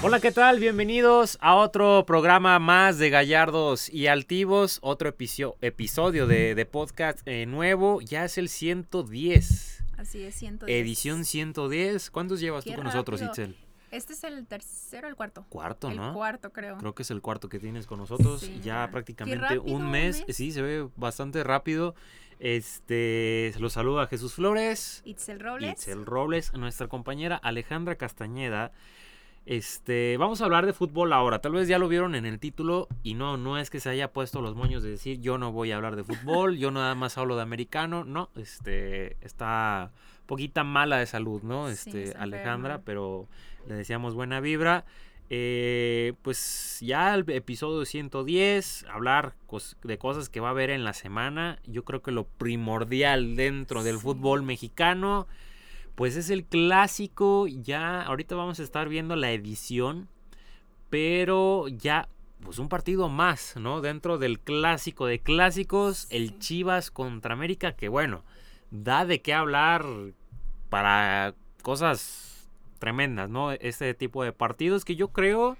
Hola, ¿qué tal? Bienvenidos a otro programa más de Gallardos y Altivos, otro episodio de, podcast eh, nuevo, ya es el 110. Así es, 110. Edición 110. ¿Cuántos llevas tú con nosotros, Itzel? Este es el tercero o el cuarto. Cuarto, ¿no? El cuarto, creo. Creo que es el cuarto que tienes con nosotros. ya prácticamente un, mes. Sí, se ve bastante rápido. Este, se lo saluda Jesús Flores. Itzel Robles. Itzel Robles, nuestra compañera Alejandra Castañeda. Este, vamos a hablar de fútbol ahora. Tal vez ya lo vieron en el título y no, no es que se haya puesto los moños de decir yo no voy a hablar de fútbol, yo nada más hablo de americano. No, este, está poquita mala de salud, ¿no? Este, Alejandra, pero le decíamos buena vibra. Eh, pues ya el episodio 110, hablar de cosas que va a haber en la semana. Yo creo que lo primordial dentro del fútbol mexicano pues es el clásico, ya ahorita vamos a estar viendo la edición, pero ya pues un partido más, ¿no? Dentro del clásico de clásicos, el Chivas contra América, que bueno, da de qué hablar para cosas tremendas, ¿no? Este tipo de partidos que yo creo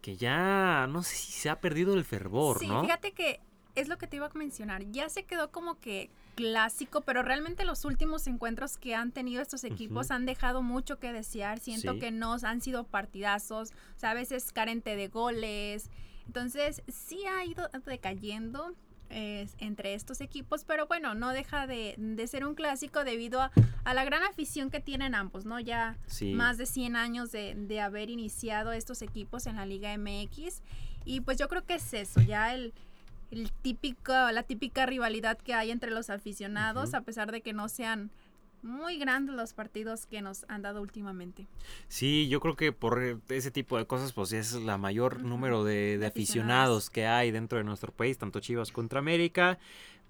que ya no sé si se ha perdido el fervor, ¿no? Sí, fíjate que es lo que te iba a mencionar. Ya se quedó como que clásico, pero realmente los últimos encuentros que han tenido estos equipos han dejado mucho que desear. Siento que no han sido partidazos, o sea, a veces carente de goles. Entonces, sí ha ido decayendo entre estos equipos, pero bueno, no deja de, ser un clásico debido a, la gran afición que tienen ambos, ¿no? Ya más de 100 años de, de haber iniciado estos equipos en la Liga MX. Y pues yo creo que es eso, ya el, el típico, la típica rivalidad que hay entre los aficionados, a pesar de que no sean muy grandes los partidos que nos han dado últimamente. Sí, yo creo que por ese tipo de cosas, pues es la mayor número de, de aficionados que hay dentro de nuestro país, tanto Chivas contra América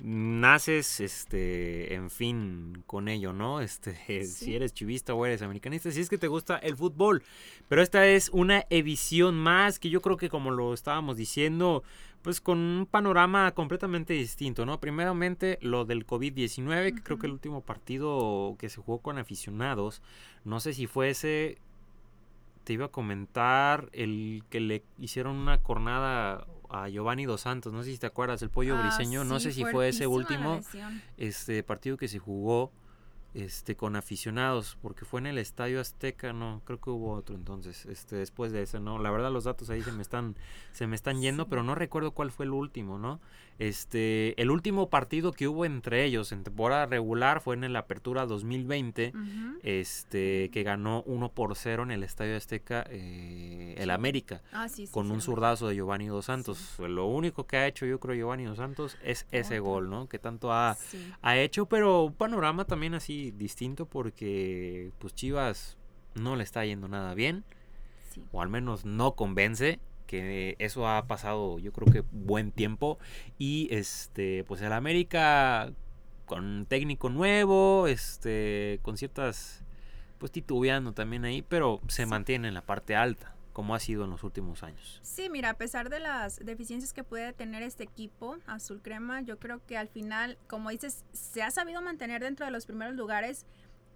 naces, este, en fin, con ello, ¿no? Este, si eres chivista o eres americanista, si es que te gusta el fútbol. Pero esta es una edición más que yo creo que como lo estábamos diciendo, pues con un panorama completamente distinto, ¿no? Primeramente lo del COVID-19, que creo que el último partido que se jugó con aficionados, no sé si fuese, te iba a comentar, el que le hicieron una cornada a Giovanni Dos Santos, no sé si te acuerdas, el pollo ah, briseño, no sé si fue ese último este partido que se jugó este con aficionados, porque fue en el Estadio Azteca, no, creo que hubo otro entonces, este después de ese, no, la verdad los datos ahí se me están se me están yendo, pero no recuerdo cuál fue el último, ¿no? Este, el último partido que hubo entre ellos en temporada regular fue en la Apertura 2020, este, que ganó 1 por 0 en el Estadio Azteca eh, el América, ah, con un zurdazo de Giovanni Dos Santos. Lo único que ha hecho yo creo Giovanni Dos Santos es ese gol, ¿no? Que tanto ha, ha hecho, pero un panorama también así distinto porque pues Chivas no le está yendo nada bien, o al menos no convence que eso ha pasado yo creo que buen tiempo. Y este pues el América con técnico nuevo este con ciertas pues titubeando también ahí pero se mantiene en la parte alta como ha sido en los últimos años. Sí, mira, a pesar de las deficiencias que puede tener este equipo azul crema, yo creo que al final, como dices, se ha sabido mantener dentro de los primeros lugares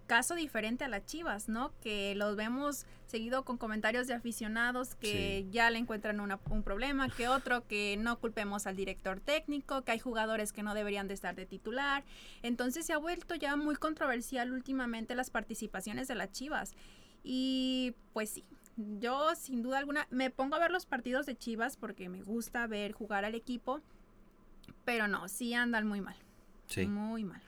caso diferente a las Chivas, ¿no? Que los vemos seguido con comentarios de aficionados que ya le encuentran un problema, que otro que no culpemos al director técnico, que hay jugadores que no deberían de estar de titular. Entonces se ha vuelto ya muy controversial últimamente las participaciones de las Chivas. Y pues sí, yo sin duda alguna me pongo a ver los partidos de Chivas porque me gusta ver jugar al equipo, pero no, sí andan muy mal. Sí. Muy mal.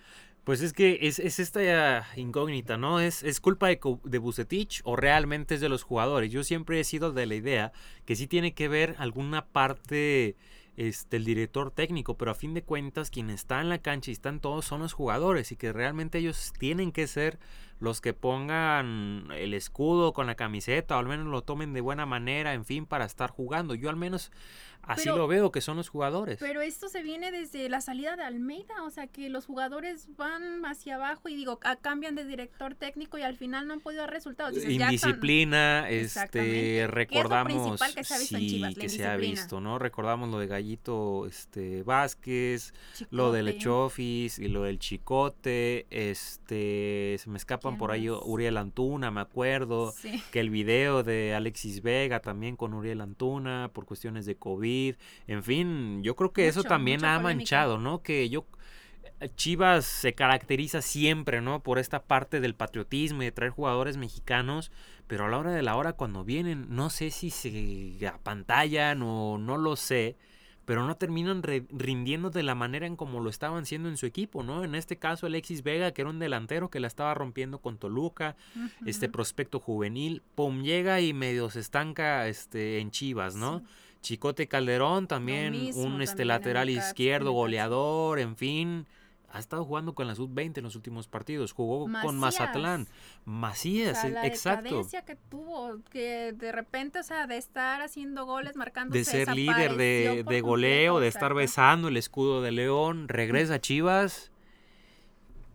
Pues es que es, esta incógnita, ¿no? ¿Es, es culpa de, de Bucetich o realmente es de los jugadores? Yo siempre he sido de la idea que sí tiene que ver alguna parte este, el director técnico, pero a fin de cuentas quien está en la cancha y están todos son los jugadores y que realmente ellos tienen que ser los que pongan el escudo con la camiseta o al menos lo tomen de buena manera, en fin, para estar jugando. Yo al menos Así lo veo, que son los jugadores. Pero esto se viene desde la salida de Almeida, o sea que los jugadores van hacia abajo y digo, cambian de director técnico y al final no han podido dar resultados. indisciplina, este, recordamos que se ha visto, sí, que se ha visto, ¿no? Recordamos lo de Gallito este, Vázquez, lo del Echofis y lo del Chicote, este, se me por ahí Uriel Antuna, me acuerdo, que el video de Alexis Vega también con Uriel Antuna por cuestiones de COVID. En fin, yo creo que eso también ha manchado, ¿no? Que yo eh, Chivas se caracteriza siempre, ¿no? Por esta parte del patriotismo y de traer jugadores mexicanos, pero a la hora de la hora cuando vienen, no sé si se apantallan o no lo sé, pero no terminan rindiendo de la manera en como lo estaban haciendo en su equipo, ¿no? En este caso Alexis Vega, que era un delantero que la estaba rompiendo con Toluca, este prospecto juvenil, pum, llega y medio se estanca este, en Chivas, ¿no? Chicote Calderón también, un este lateral izquierdo, goleador, en fin. Ha estado jugando con la sub-20 en los últimos partidos. Jugó con Mazatlán. Macías, o la exacto. que tuvo, que de repente, o sea, de estar haciendo goles, marcando. De ser líder de, de goleo, de estar besando el escudo de León. Regresa a Chivas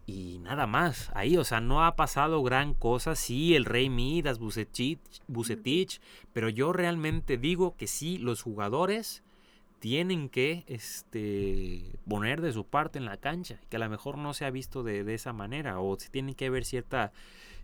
y nada más. Ahí, o sea, no ha pasado gran cosa. Sí, el Rey Midas, Bucetich, pero yo realmente digo que sí, los jugadores tienen que este, poner de su parte en la cancha, que a lo mejor no se ha visto de, de esa manera, o se tiene que haber cierta,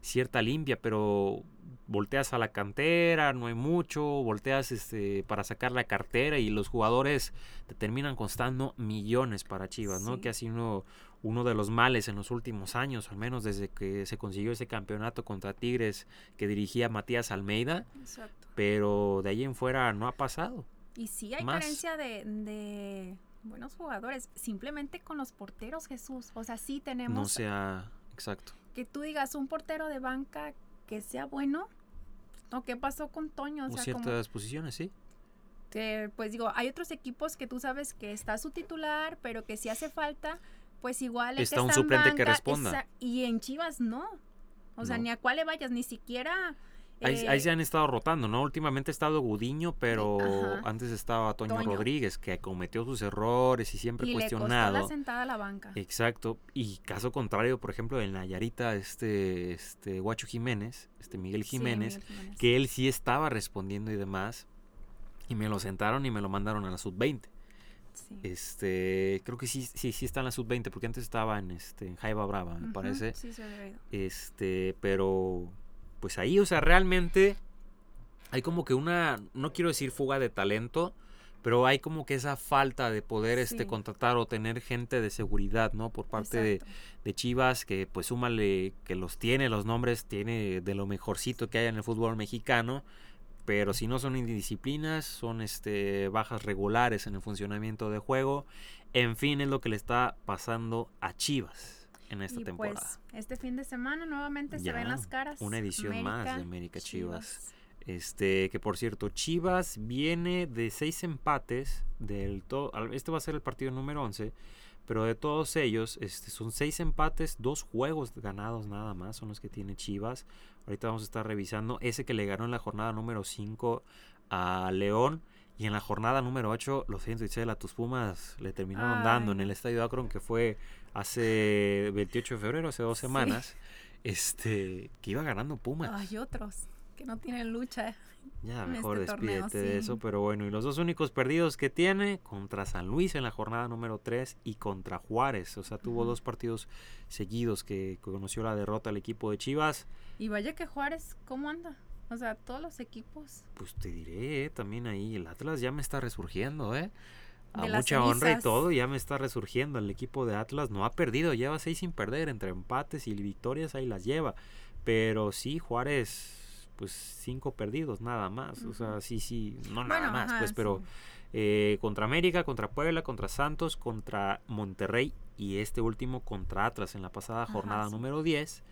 cierta limpia, pero volteas a la cantera, no hay mucho, volteas este, para sacar la cartera y los jugadores te terminan costando millones para Chivas, ¿no? Que ha sido uno de los males en los últimos años, al menos desde que se consiguió ese campeonato contra Tigres que dirigía Matías Almeida. Exacto. Pero de ahí en fuera no ha pasado. Y sí hay carencia de, buenos jugadores, simplemente con los porteros, Jesús. O sea, sí tenemos... No sea, exacto. Que tú digas un portero de banca que sea bueno. ¿O qué pasó con Toño? O, ciertas posiciones, sí. Que, pues digo, hay otros equipos que tú sabes que está su titular, pero que si hace falta, pues igual está un suplente que responda. y en Chivas no. O sea, ni a cuál le vayas, ni siquiera. Ahí, eh, se han estado rotando, ¿no? Últimamente ha estado Gudiño, pero antes estaba Toño, Rodríguez, que cometió sus errores y siempre cuestionado. Le la sentada a la banca. Exacto. Y caso contrario, por ejemplo, en Nayarita, este, este Guacho Jiménez, este Miguel Jiménez, que él sí estaba respondiendo y demás. Y me lo sentaron y me lo mandaron a la sub-20. Este, creo que sí, sí, sí está en la sub-20, porque antes estaba en este, en Jaiba Brava, me parece. Sí, se Este, pero pues ahí, o sea, realmente hay como que una, no quiero decir fuga de talento, pero hay como que esa falta de poder este contratar o tener gente de seguridad, ¿no? Por parte de, de, Chivas, que pues súmale que los tiene, los nombres tiene de lo mejorcito que hay en el fútbol mexicano, pero si no son indisciplinas, son este, bajas regulares en el funcionamiento de juego. En fin, es lo que le está pasando a Chivas en esta temporada. Pues, este fin de semana nuevamente se ven las caras. Una edición más de América Chivas. Este, que por cierto, Chivas viene de seis empates del todo. Este va a ser el partido número 11. Pero de todos ellos, este, son seis empates, dos juegos ganados nada más son los que tiene Chivas. Ahorita vamos a estar revisando ese que le ganó en la jornada número 5 a León. Y en la jornada número 8, los 116 de la Tus Pumas le terminaron dando en el Estadio Akron, que fue hace 28 de febrero, hace dos semanas. Este, que iba ganando Pumas. Hay otros que no tienen lucha. Ya, mejor este despídete de eso, pero bueno, y los dos únicos perdidos que tiene contra San Luis en la jornada número 3 y contra Juárez, o sea, tuvo dos partidos seguidos que conoció la derrota al equipo de Chivas. Y vaya que Juárez, ¿cómo anda? O sea, todos los equipos. Pues te diré, ¿eh? también ahí el Atlas ya me está resurgiendo, ¿eh? A mucha honra y todo, ya me está resurgiendo. El equipo de Atlas no ha perdido, lleva seis sin perder, entre empates y victorias ahí las lleva. Pero sí, Juárez pues cinco perdidos nada más. O sea, sí, sí, no nada más, pues, pero eh, contra América, contra Puebla, contra Santos, contra Monterrey y este último contra Atlas en la pasada jornada número 10.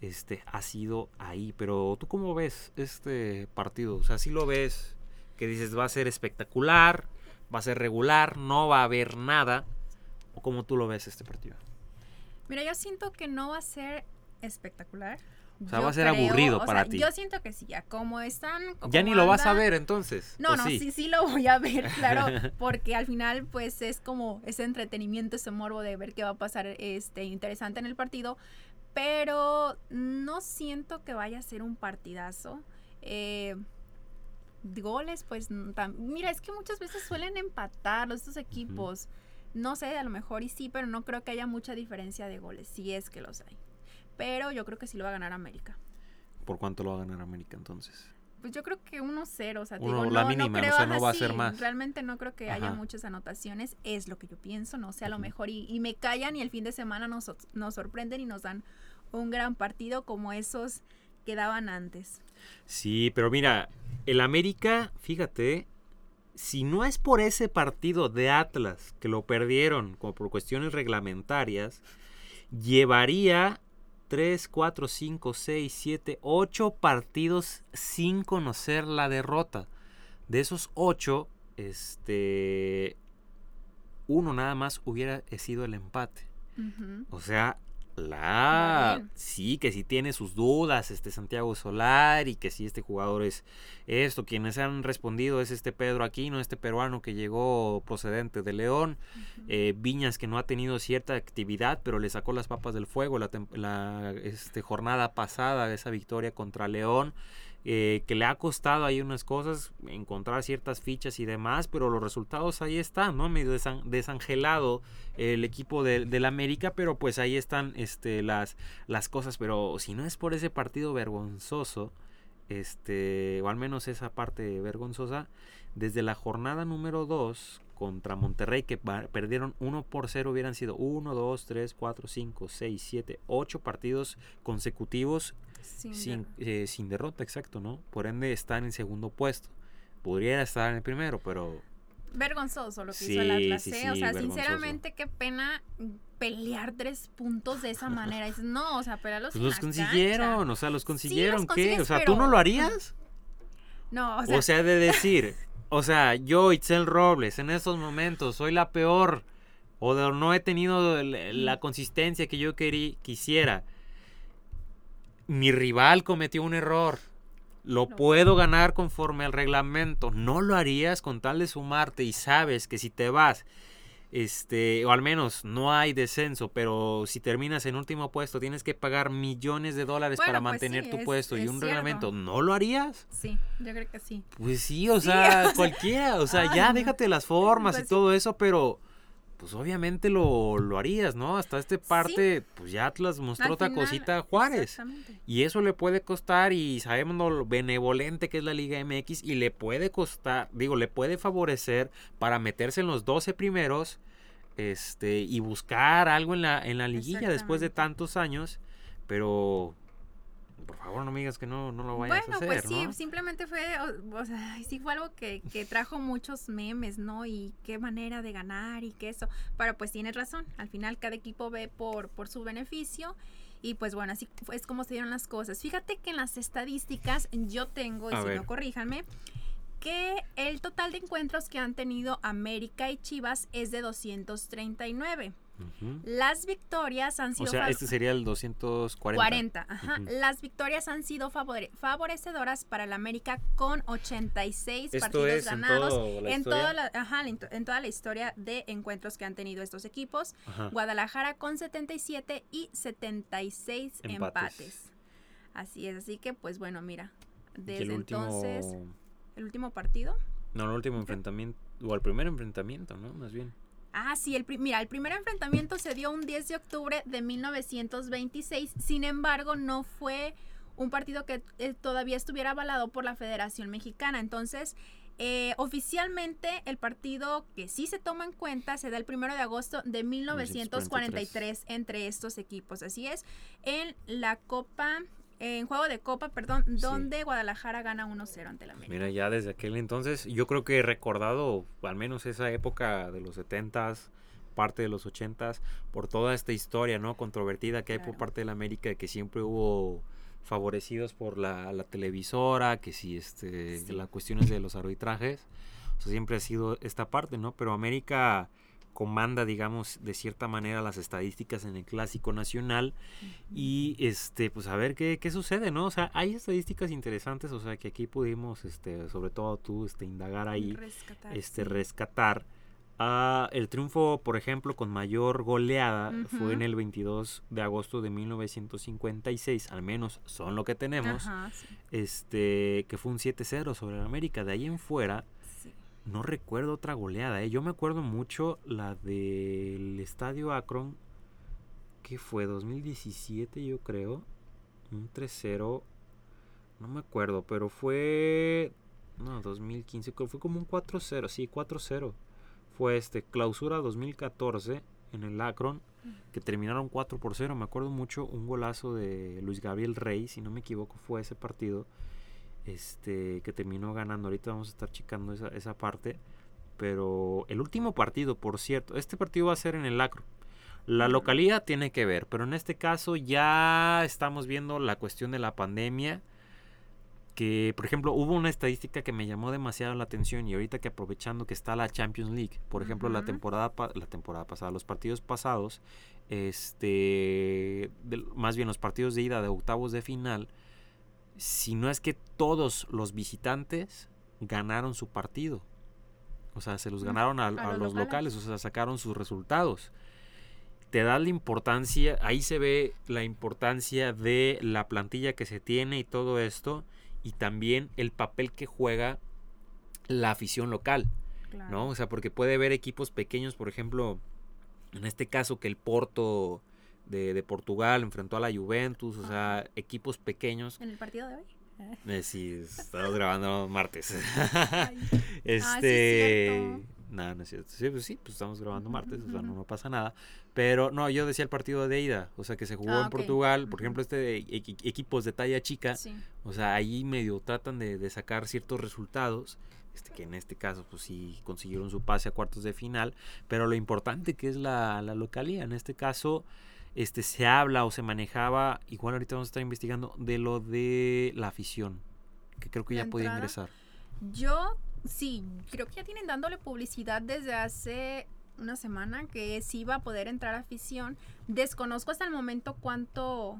Este ha sido ahí, pero tú cómo ves este partido? O sea, si lo ves que dices va a ser espectacular, va a ser regular, no va a haber nada, o cómo tú lo ves este partido? Mira, yo siento que no va a ser espectacular. O sea, va a ser aburrido para ti. Yo siento que sí, ya como están. ya ni lo vas a ver entonces. No, no, sí? sí, lo voy a ver, claro, porque al final, pues es como ese entretenimiento, ese morbo de ver qué va a pasar este interesante en el partido. Pero no siento que vaya a ser un partidazo. Eh, goles, pues mira, es que muchas veces suelen empatar estos equipos. No sé, a lo mejor y sí, pero no creo que haya mucha diferencia de goles, si es que los hay. Pero yo creo que sí lo va a ganar América. ¿Por cuánto lo va a ganar América entonces? Pues yo creo que 1-0, o sea, digo, la mínima, o sea, no va a ser más. Realmente no creo que haya muchas anotaciones, es lo que yo pienso, no sé, a lo mejor y, me callan y el fin de semana nos, nos sorprenden y nos dan un gran partido como esos que daban antes. Sí, pero mira, el América, fíjate, si no es por ese partido de Atlas que lo perdieron como por cuestiones reglamentarias, llevaría 3, 4, 5, 6, 7, 8 partidos sin conocer la derrota. De esos 8, este, uno nada más hubiera sido el empate. O sea, sí, que sí tiene sus dudas este Santiago Solar y que sí este jugador es esto. Quienes han respondido es este Pedro Aquino, este peruano que llegó procedente de León. Eh, Viñas que no ha tenido cierta actividad, pero le sacó las papas del fuego la, la este, jornada pasada, esa victoria contra León. Eh, que le ha costado ahí unas cosas, encontrar ciertas fichas y demás, pero los resultados ahí están, ¿no? Medio desangelado el equipo del América, pero pues ahí están este, las, las cosas, pero si no es por ese partido vergonzoso, este, o al menos esa parte vergonzosa, desde la jornada número 2 contra Monterrey, que perdieron 1 por 0, hubieran sido 1, 2, 3, 4, 5, 6, 7, 8 partidos consecutivos sin, eh, sin, derrota, exacto, ¿no? Por ende están en segundo puesto. Podría estar en el primero, pero... Vergonzoso lo que hizo el Atlas, ¿eh? o sea, sinceramente, qué pena pelear tres puntos de esa manera. Dices, no, o sea, pero los, pues los consiguieron, o sea, los consiguieron, ¿qué? O sea, ¿tú no lo harías? No, o sea... O sea, de decir, o sea, yo, Itzel Robles, en estos momentos soy la peor, o no he tenido la consistencia que yo quisiera mi rival cometió un error. Lo puedo ganar conforme al reglamento. No lo harías con tal de sumarte y sabes que si te vas, este, o al menos no hay descenso, pero si terminas en último puesto tienes que pagar millones de dólares para pues mantener tu puesto y un reglamento, ¿no lo harías? Sí, yo creo que sí. Pues sí, o sea, cualquiera, o sea, ya déjate las formas y pues todo eso, pero pues obviamente lo, lo harías, ¿no? Hasta este parte, pues ya Atlas mostró otra cosita a Juárez. Y eso le puede costar, y sabemos lo benevolente que es la Liga MX, y le puede costar, digo, le puede favorecer para meterse en los 12 primeros este, y buscar algo en la, en la liguilla después de tantos años. Pero por favor no me digas que no, no lo vayas a hacer. Bueno, pues sí, simplemente fue, o, sea, sí fue algo que, que, trajo muchos memes, ¿no? Y qué manera de ganar y qué eso. Pero pues tienes razón, al final cada equipo ve por, por su beneficio. Y pues bueno, así es como se dieron las cosas. Fíjate que en las estadísticas yo tengo, y si no corríjanme, que el total de encuentros que han tenido América y Chivas es de 239. Las victorias han sido... O sea, este sería el 240. 40, ajá. Las victorias han sido favorecedoras para el América con 86 partidos ganados en, toda la, ajá, en toda la historia de encuentros que han tenido estos equipos. Guadalajara con 77 y 76 empates. Así es, así que pues bueno, mira, desde entonces... ¿El último partido? No, el último enfrentamiento, o el primer enfrentamiento, ¿no? Más bien. Ah, sí, el, mira, el primer enfrentamiento se dio un 10 de octubre de 1926, sin embargo, no fue un partido que eh, todavía estuviera avalado por la Federación Mexicana. Entonces, eh, oficialmente el partido que sí se toma en cuenta se da el primero de agosto de 1943 entre estos equipos. Así es, en la Copa en juego de Copa, perdón, donde Guadalajara gana 1-0 ante la América. Mira, ya desde aquel entonces, yo creo que he recordado al menos esa época de los 70s, parte de los 80s, por toda esta historia, ¿no? Controvertida que hay por parte de la América, que siempre hubo favorecidos por la, televisora, que si este, las cuestiones de los arbitrajes, o sea, siempre ha sido esta parte, ¿no? Pero América comanda, digamos, de cierta manera las estadísticas en el clásico nacional y este, pues a ver qué, qué, sucede, ¿no? O sea, hay estadísticas interesantes, o sea, que aquí pudimos, este, sobre todo tú, este, indagar ahí, rescatar, este, rescatar. Ah, el triunfo, por ejemplo, con mayor goleada fue en el 22 de agosto de 1956, al menos son lo que tenemos, este, que fue un 7-0 sobre el América. De ahí en fuera, no recuerdo otra goleada. ¿eh? Yo me acuerdo mucho la del Estadio Akron. que fue? 2017 yo creo. Un 3-0. No me acuerdo, pero fue... No, 2015. Fue como un 4-0. Sí, 4-0. Fue este clausura 2014 en el Akron. Que terminaron 4 por 0. Me acuerdo mucho un golazo de Luis Gabriel Rey. Si no me equivoco fue ese partido este, que terminó ganando. Ahorita vamos a estar checando esa, esa parte. Pero el último partido, por cierto, este partido va a ser en el Acro. La localidad tiene que ver, pero en este caso ya estamos viendo la cuestión de la pandemia. Que, por ejemplo, hubo una estadística que me llamó demasiado la atención y ahorita que aprovechando que está la Champions League, por ejemplo, la temporada la temporada pasada, los partidos pasados, este, más bien los partidos de ida de octavos de final, si no es que todos los visitantes ganaron su partido. O sea, se los ganaron a, los, locales. o sea, sacaron sus resultados. Te da la importancia, ahí se ve la importancia de la plantilla que se tiene y todo esto, y también el papel que juega la afición local, ¿no? O sea, porque puede haber equipos pequeños, por ejemplo, en este caso que el Porto de, Portugal, enfrentó a la Juventus, o sea, equipos pequeños. ¿En el partido de hoy? Eh, sí, estamos grabando martes. este. Ah, sí, no, no es cierto. Sí, pues sí, pues estamos grabando martes, o sea, no, pasa nada. Pero no, yo decía el partido de ida, o sea, que se jugó ah, en Portugal, por ejemplo, este de equipos de talla chica, o sea, ahí medio tratan de, sacar ciertos resultados. Este, que en este caso pues sí consiguieron su pase a cuartos de final, pero lo importante que es la, la localía, en este caso este, se habla o se manejaba, igual ahorita vamos a estar investigando, de lo de la afición, que creo que ya puede ingresar. Yo sí, creo que ya tienen dándole publicidad desde hace una semana que sí va a poder entrar afición. Desconozco hasta el momento cuánto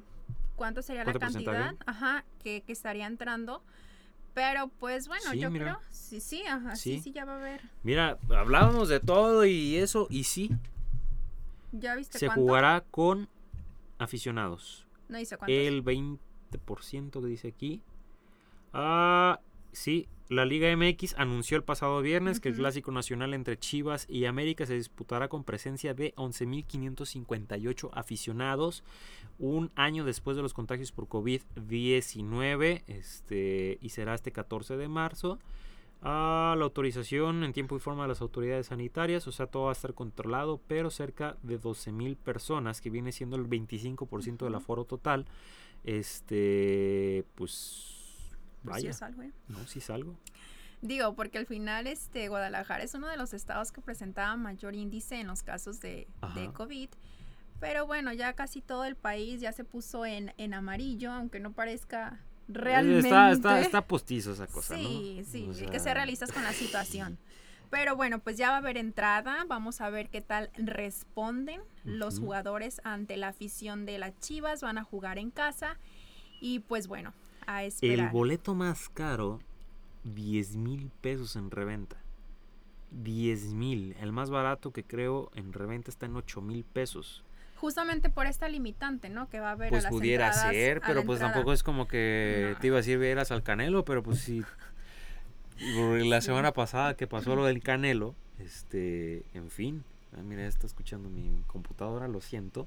cuánto sería la cantidad ajá, que, estaría entrando. Pero pues bueno, yo creo, sí, sí, ajá, sí, sí, ya va a haber. Mira, hablábamos de todo y eso, y sí, ¿Ya viste Se jugará con aficionados. No dice cuántos. El 20% que dice aquí. Ah, sí, la Liga MX anunció el pasado viernes que el clásico nacional entre Chivas y América se disputará con presencia de 11.558 aficionados, un año después de los contagios por COVID-19, este, y será este 14 de marzo a la autorización en tiempo y forma de las autoridades sanitarias, o sea, todo va a estar controlado, pero cerca de 12.000 personas, que viene siendo el 25% del aforo total, este, pues, pues vaya. es algo, ¿eh? No, sí es algo. Digo, porque al final este Guadalajara es uno de los estados que presentaba mayor índice en los casos de, de COVID. Pero bueno, ya casi todo el país ya se puso en, en amarillo, aunque no parezca realmente. Está, está, postizo esa cosa, sí, Sí, sí, hay que ser realistas con la situación. Pero bueno, pues ya va a haber entrada, vamos a ver qué tal responden los jugadores ante la afición de las Chivas, van a jugar en casa y pues bueno, a esperar. El boleto más caro, 10 mil pesos en reventa. 10 mil, el más barato que creo en reventa está en 8 mil pesos justamente por esta limitante, ¿no? Que va a haber pues a las pudiera ser, pero pues tampoco es como que te iba a decir vieras al Canelo, pero pues sí. La semana pasada que pasó lo del Canelo, este, en fin, ah, mira, está escuchando mi computadora, lo siento.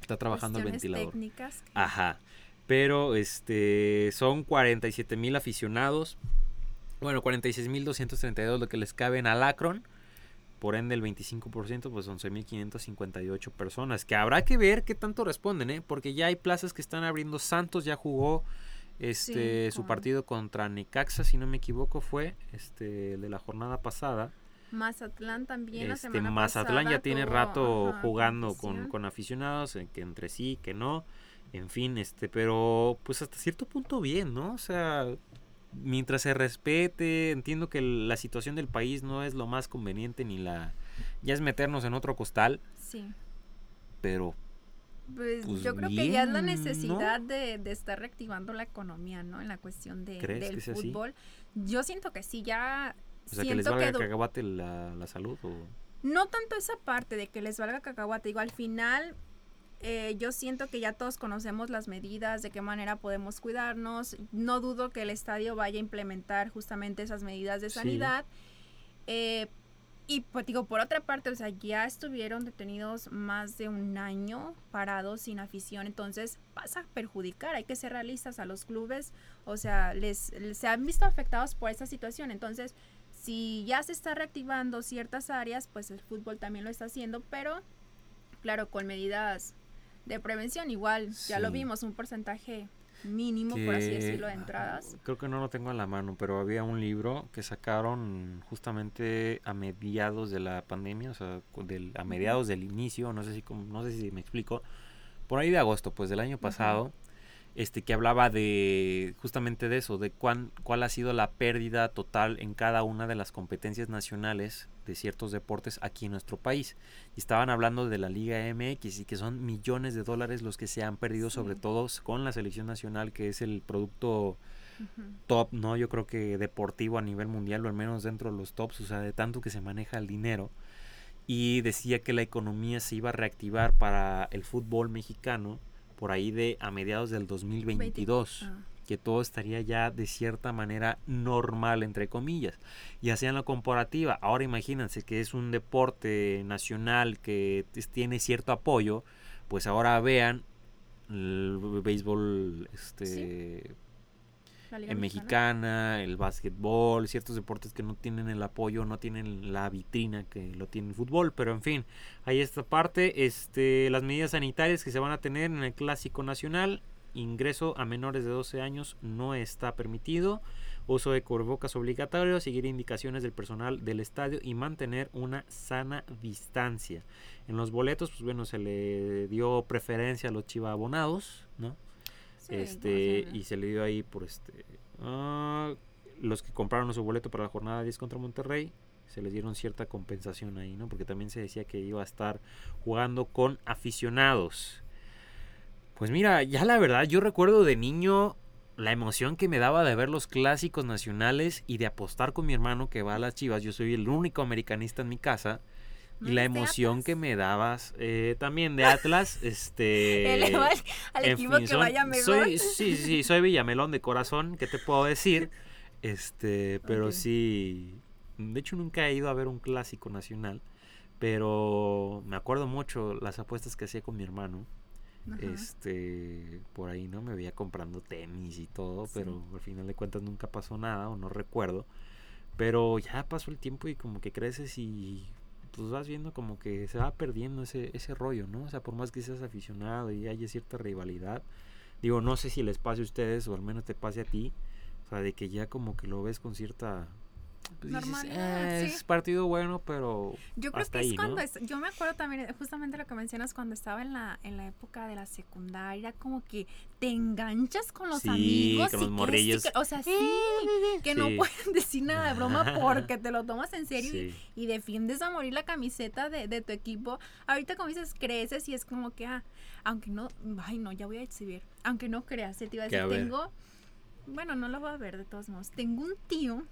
Está trabajando el ventilador. técnicas. Ajá. Pero este son 47 mil aficionados. Bueno, 46 mil 232 lo que les caben al Akron por ende el 25%, pues 11.558 personas, que habrá que ver qué tanto responden, ¿eh? porque ya hay plazas que están abriendo. Santos ya jugó este su partido contra Necaxa, si no me equivoco, fue este de la jornada pasada. Mazatlán también la este, semana Mazatlán ya tiene rato jugando con, con, aficionados, eh, que entre sí, que no. En fin, este, pero pues hasta cierto punto bien, ¿no? O sea, mientras se respete, entiendo que la situación del país no es lo más conveniente ni la ya es meternos en otro costal. Sí. Pero pues, pues, yo creo que ya es la necesidad de, de estar reactivando la economía, ¿no? En la cuestión de, ¿Crees del que sea así? fútbol. Yo siento que sí, ya o sea, que les valga que la, la salud o no tanto esa parte de que les valga cacahuate, digo, al final eh, yo siento que ya todos conocemos las medidas, de qué manera podemos cuidarnos. No dudo que el estadio vaya a implementar justamente esas medidas de Sí. sanidad. Eh, y pues digo, por otra parte, o sea, ya estuvieron detenidos más de un año parados sin afición, entonces vas a perjudicar, hay que ser realistas a los clubes, o sea, les, les- se han visto afectados por esta situación, entonces si ya se está reactivando ciertas áreas, pues el fútbol también lo está haciendo, pero claro, con medidas de prevención, igual, ya lo vimos, un porcentaje mínimo, por así que- decirlo, de entradas. Creo que no lo tengo en la mano, pero había un libro que sacaron justamente a mediados de la pandemia, o sea, del, a mediados del inicio, no sé si no sé si me explico, por ahí de agosto, pues del año pasado, este que hablaba de justamente de eso, de cuán, cuál ha sido la pérdida total en cada una de las competencias nacionales de ciertos deportes aquí en nuestro país. Y estaban hablando de la Liga MX y que son millones de dólares los que se han perdido, sobre todo con la selección nacional, que es el producto top, ¿no? Yo creo que deportivo a nivel mundial, o al menos dentro de los tops, o sea, de tanto que se maneja el dinero. Y decía que la economía se iba a reactivar para el fútbol mexicano por ahí de a mediados del 2022 Ah. que todo estaría ya de cierta manera normal, entre comillas. Y hacían la comparativa. Ahora imagínense que es un deporte nacional que tiene cierto apoyo, pues ahora vean el béisbol este, Mexicana. mexicana, el básquetbol, ciertos deportes que no tienen el apoyo, no tienen la vitrina que lo tiene el fútbol, pero en fin, hay esta parte, este, las medidas sanitarias que se van a tener en el clásico nacional, ingreso a menores de 12 años no está permitido, uso de cubrebocas obligatorio, seguir indicaciones del personal del estadio y mantener una sana distancia. En los boletos, pues bueno, se le dio preferencia a los chivabonados, ¿no? Este ¿cómo se y se le dio ahí por este ah, los que compraron su boleto para la jornada 10 contra Monterrey se les dieron cierta compensación ahí no porque también se decía que iba a estar jugando con aficionados. Pues mira ya la verdad yo recuerdo de niño la emoción que me daba de ver los clásicos nacionales y de apostar con mi hermano que va a las Chivas. Yo soy el único americanista en mi casa ¿No y la emoción que me dabas eh, también de Atlas este Eleva al, en equipo fin, que vaya mejor. Soy, sí, sí, soy Villamelón de corazón, ¿qué te puedo decir? Este, pero sí, de hecho nunca he ido a ver un clásico nacional, pero me acuerdo mucho las apuestas que hacía con mi hermano. Ajá. Este, por ahí no me veía comprando tenis y todo, Sí. pero al final de cuentas nunca pasó nada o no recuerdo. Pero ya pasó el tiempo y como que creces y pues vas viendo como que se va perdiendo ese, ese rollo, ¿no? O sea, por más que seas aficionado y haya cierta rivalidad, digo, no sé si les pase a ustedes o al menos te pase a ti, o sea, de que ya como que lo ves con cierta... Pues dices, Normalidad, "Eh, sí. Es partido bueno, pero... Yo creo hasta que es ahí, ¿no? cuando es- yo me acuerdo también eh, justamente lo que mencionas cuando estaba en la en la época de la secundaria, como que te enganchas con los Sí, amigos con y los que morrillos. que- o sea, sí, que no Sí. pueden decir nada de broma porque te lo tomas en serio y- y, defiendes a morir la camiseta de, de tu equipo. Ahorita como dices, creces y es como que ah, aunque no, ay no, ya voy a exhibir. Aunque no creas, te iba a ¿Qué, decir, a tengo bueno, no lo voy a ver de todos modos. Tengo un tío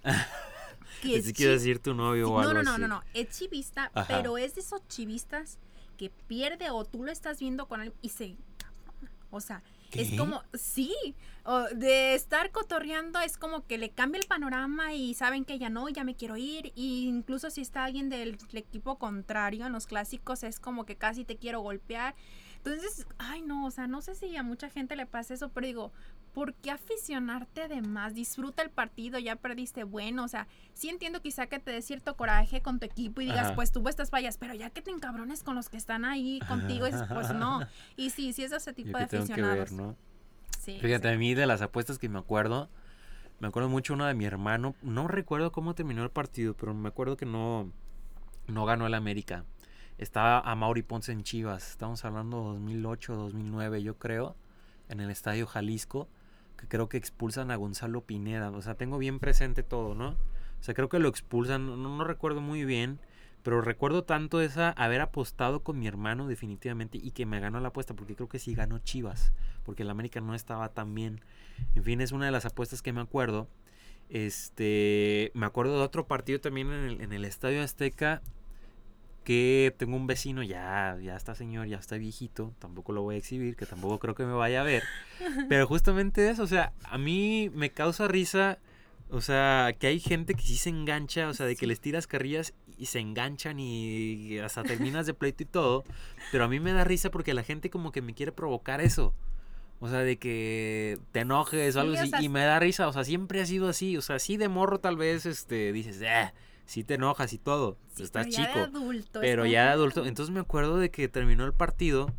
Pensé que iba a chi- decir tu novio Sí, o algo no, no, no, no, no, es chivista, Ajá. pero es de esos chivistas que pierde o tú lo estás viendo con él y se... O sea, es como, sí, o de estar cotorreando es como que le cambia el panorama y saben que ya no, ya me quiero ir. Y incluso si está alguien del equipo contrario en los clásicos es como que casi te quiero golpear. Entonces, ay no, o sea, no sé si a mucha gente le pasa eso, pero digo, ¿por qué aficionarte de más? Disfruta el partido, ya perdiste bueno, o sea, sí entiendo quizá que te dé cierto coraje con tu equipo y digas, Ajá. pues tuvo estas fallas, pero ya que te encabrones con los que están ahí contigo, dices, pues no. Y sí, sí es de ese tipo Yo de tengo que aficionados. ver, ¿no? Sí, Fíjate, sí. a mí de las apuestas que me acuerdo, me acuerdo mucho una de mi hermano. No recuerdo cómo terminó el partido, pero me acuerdo que no, no ganó el América. Estaba a Mauri Ponce en Chivas. Estamos hablando 2008, 2009, yo creo, en el Estadio Jalisco, que creo que expulsan a Gonzalo Pineda. O sea, tengo bien presente todo, ¿no? O sea, creo que lo expulsan, no, no recuerdo muy bien, Pero recuerdo tanto esa haber apostado con mi hermano definitivamente y que me ganó la apuesta porque creo que sí ganó Chivas, porque el América no estaba tan bien. En fin, es una de las apuestas que me acuerdo. Este, me acuerdo de otro partido también en el, en el Estadio Azteca que tengo un vecino, ya, ya está señor, ya está viejito, tampoco lo voy a exhibir, que tampoco creo que me vaya a ver. Pero justamente eso, o sea, a mí me causa risa, o sea, que hay gente que sí se engancha, o sea, de que les tiras carrillas y se enganchan y hasta terminas de pleito y todo. Pero a mí me da risa porque la gente como que me quiere provocar eso. O sea, de que te enojes o algo así. y me da risa. O sea, siempre ha sido así. O sea, sí de morro tal vez este, dices, eh, sí te enojas y todo. estás chico. Ya de adulto, pero ya de adulto. Entonces me acuerdo de que terminó el partido.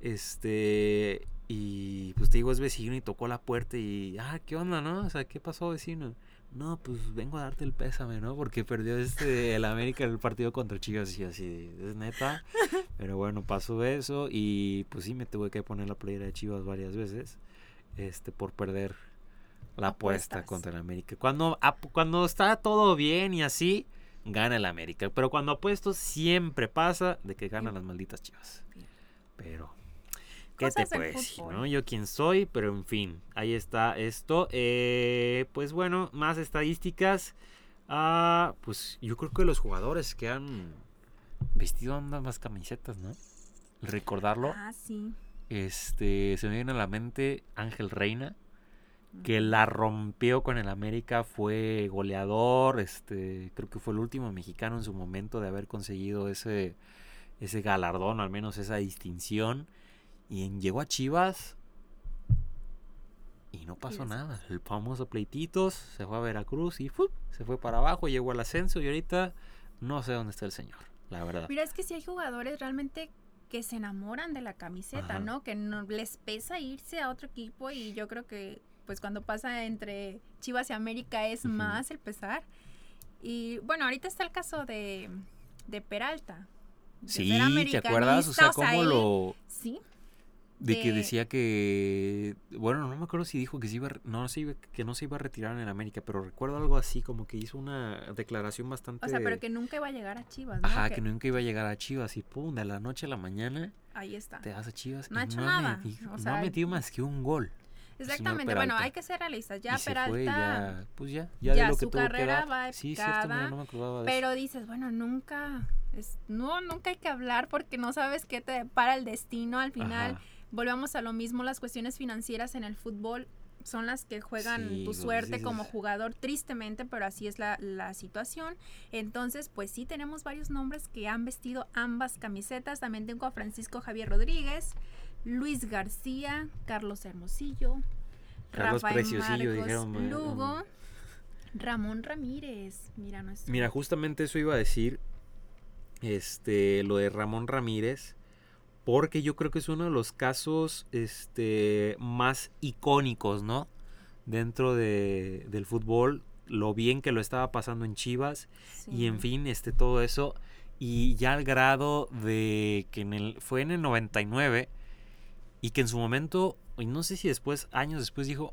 Este. Y pues te digo, es vecino y tocó la puerta y. Ah, ¿qué onda, no? O sea, ¿qué pasó, vecino? No, pues vengo a darte el pésame, ¿no? Porque perdió este el América en el partido contra Chivas y así, es neta. Pero bueno, pasó eso y pues sí me tuve que poner la playera de Chivas varias veces. Este, por perder la apuesta contra el América. Cuando, cuando está todo bien y así, gana el América. Pero cuando apuesto, siempre pasa de que ganan las malditas chivas. Pero, ¿qué te puedo decir? ¿no? Yo quién soy, pero en fin, ahí está esto. Eh, pues bueno, más estadísticas. Ah, pues yo creo que los jugadores que han vestido más camisetas, ¿no? Recordarlo. Ah, sí. Este, se me viene a la mente Ángel Reina que la rompió con el América, fue goleador, este, creo que fue el último mexicano en su momento de haber conseguido ese, ese galardón, al menos esa distinción. Y llegó a Chivas y no pasó nada. El famoso pleititos, se fue a Veracruz y se fue para abajo, llegó al ascenso y ahorita no sé dónde está el señor, la verdad. Mira, es que si hay jugadores realmente que se enamoran de la camiseta, ¿no? Que no les pesa irse a otro equipo y yo creo que pues cuando pasa entre Chivas y América es más el pesar. Y bueno, ahorita está el caso de, de Peralta. sí, ¿te acuerdas? O sea, cómo lo... Sí. De, que decía que, bueno, no me acuerdo si dijo que, se iba, no, se iba, que no se iba a retirar en América, pero recuerdo algo así, como que hizo una declaración bastante... O sea, pero que nunca iba a llegar a Chivas, ¿no? Ajá, que, nunca iba a llegar a Chivas y pum, de la noche a la mañana... Ahí está. Te vas a Chivas no ha hecho nada. no ha metido más que un gol. Exactamente, bueno, hay que ser realistas. Ya Peralta. ya, pues ya, ya, de lo que su carrera va sí, sí, no me acordaba de Pero dices, bueno, nunca. Es, no, nunca hay que hablar porque no sabes qué te para el destino. Al final, volvemos a lo mismo. Las cuestiones financieras en el fútbol son las que juegan tu suerte como jugador, tristemente, pero así es la, la, situación. Entonces, pues sí, tenemos varios nombres que han vestido ambas camisetas. También tengo a Francisco Javier Rodríguez, Luis García, Carlos Hermosillo, Carlos Rafael Preciosillo, dijeron. Lugo, Ramón Ramírez. Mira, Mira, justamente eso iba a decir. Este, lo de Ramón Ramírez. Porque yo creo que es uno de los casos este, más icónicos, ¿no? Dentro de, del fútbol. Lo bien que lo estaba pasando en Chivas. Y en fin, este, todo eso. Y ya al grado de que en el, fue en el 99 y que en su momento, y no sé si después, años después, dijo,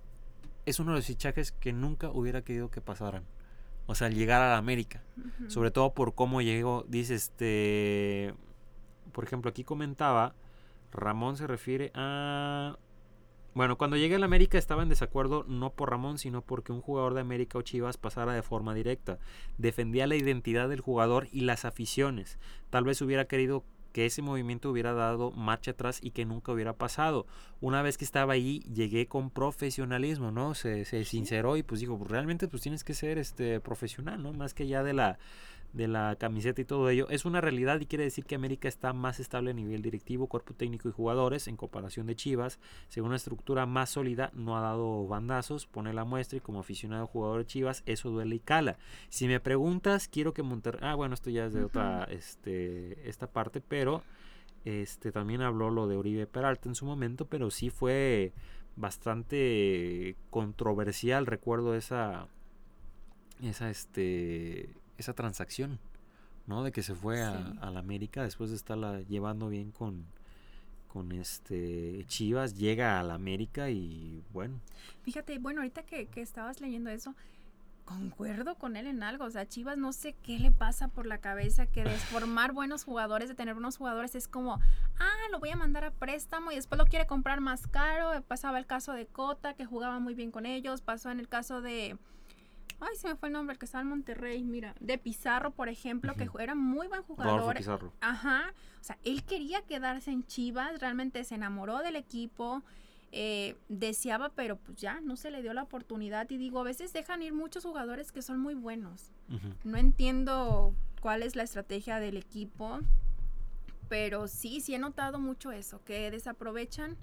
es uno de los fichajes que nunca hubiera querido que pasaran. O sea, llegar a la América. Sobre todo por cómo llegó. Dice este. Por ejemplo, aquí comentaba. Ramón se refiere a. Bueno, cuando llegué a la América estaba en desacuerdo no por Ramón, sino porque un jugador de América o Chivas pasara de forma directa. Defendía la identidad del jugador y las aficiones. Tal vez hubiera querido que ese movimiento hubiera dado marcha atrás y que nunca hubiera pasado. Una vez que estaba ahí, llegué con profesionalismo, ¿no? Se, se sinceró y pues dijo, pues realmente pues tienes que ser este profesional, ¿no? Más que ya de la de la camiseta y todo ello, es una realidad y quiere decir que América está más estable a nivel directivo, cuerpo técnico y jugadores en comparación de Chivas. Según una estructura más sólida, no ha dado bandazos, pone la muestra y como aficionado jugador de Chivas, eso duele y cala. Si me preguntas, quiero que Monterrey... Ah, bueno, esto ya es de otra, este, esta parte, pero este también habló lo de Uribe Peralta en su momento, pero sí fue bastante controversial, recuerdo esa esa este esa transacción, ¿no? De que se fue a, la América después de estarla llevando bien con, con este Chivas, llega a la América y bueno. Fíjate, bueno, ahorita que, que estabas leyendo eso, concuerdo con él en algo. O sea, Chivas no sé qué le pasa por la cabeza que de formar buenos jugadores, de tener buenos jugadores, es como, ah, lo voy a mandar a préstamo y después lo quiere comprar más caro. Pasaba el caso de Cota, que jugaba muy bien con ellos. Pasó en el caso de. Ay, se me fue el nombre, el que estaba en Monterrey, mira. De Pizarro, por ejemplo, que era muy buen jugador. Pizarro. Ajá. O sea, él quería quedarse en Chivas, realmente se enamoró del equipo. Eh, deseaba, pero pues ya no se le dio la oportunidad. Y digo, a veces dejan ir muchos jugadores que son muy buenos. No entiendo cuál es la estrategia del equipo, pero sí, sí he notado mucho eso, que desaprovechan